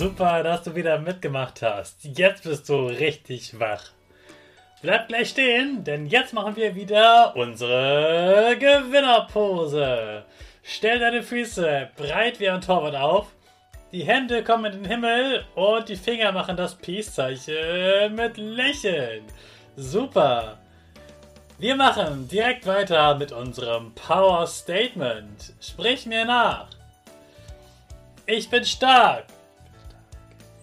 Super, dass du wieder mitgemacht hast. Jetzt bist du richtig wach. Bleib gleich stehen, denn jetzt machen wir wieder unsere Gewinnerpose. Stell deine Füße breit wie ein Torwart auf. Die Hände kommen in den Himmel und die Finger machen das Peace-Zeichen mit Lächeln. Super. Wir machen direkt weiter mit unserem Power Statement. Sprich mir nach. Ich bin stark.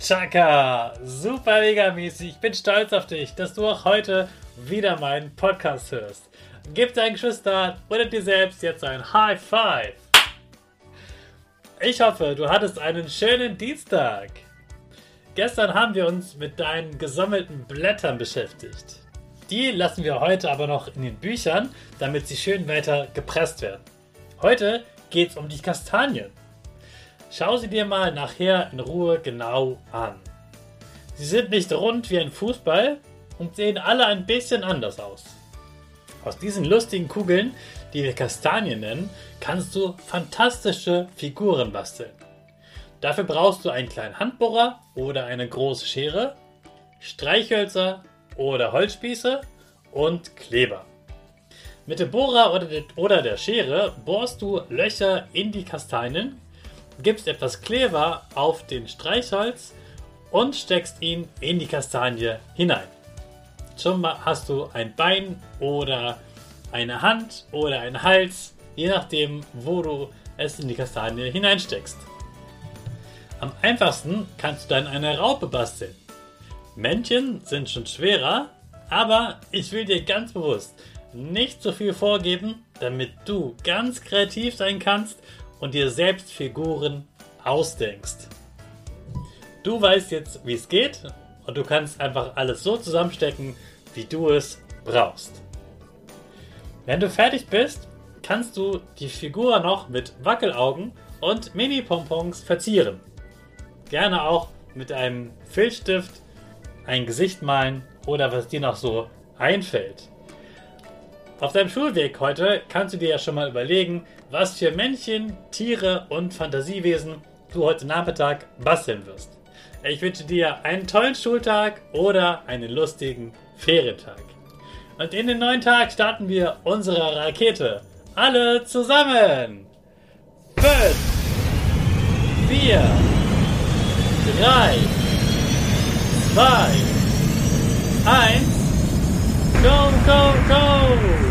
Chaka, super mega mäßig. Ich bin stolz auf dich, dass du auch heute wieder meinen Podcast hörst. Gib deinen Geschwistern oder dir selbst jetzt ein High Five. Ich hoffe, du hattest einen schönen Dienstag. Gestern haben wir uns mit deinen gesammelten Blättern beschäftigt. Die lassen wir heute aber noch in den Büchern, damit sie schön weiter gepresst werden. Heute geht es um die Kastanien. Schau sie dir mal nachher in Ruhe genau an. Sie sind nicht rund wie ein Fußball und sehen alle ein bisschen anders aus. Aus diesen lustigen Kugeln, die wir Kastanien nennen, kannst du fantastische Figuren basteln. Dafür brauchst du einen kleinen Handbohrer oder eine große Schere, Streichhölzer oder Holzspieße und Kleber. Mit dem Bohrer oder der Schere bohrst du Löcher in die Kastanien, gibst etwas Kleber auf den Streichholz und steckst ihn in die Kastanie hinein. Schon hast du ein Bein oder eine Hand oder einen Hals, je nachdem, wo du es in die Kastanie hineinsteckst. Am einfachsten kannst du dann eine Raupe basteln. Männchen sind schon schwerer, aber ich will dir ganz bewusst nicht so viel vorgeben, damit du ganz kreativ sein kannst und dir selbst Figuren ausdenkst. Du weißt jetzt, wie es geht und du kannst einfach alles so zusammenstecken, wie du es brauchst. Wenn du fertig bist, kannst du die Figur noch mit Wackelaugen und Mini-Pompons verzieren. Gerne auch mit einem Filzstift ein Gesicht malen oder was dir noch so einfällt. Auf deinem Schulweg heute kannst du dir ja schon mal überlegen, was für Männchen, Tiere und Fantasiewesen du heute Nachmittag basteln wirst. Ich wünsche dir einen tollen Schultag oder einen lustigen Ferientag. Und in den neuen Tag starten wir unsere Rakete. Alle zusammen. 5, 4, 3, 2, 1. Go, go, go!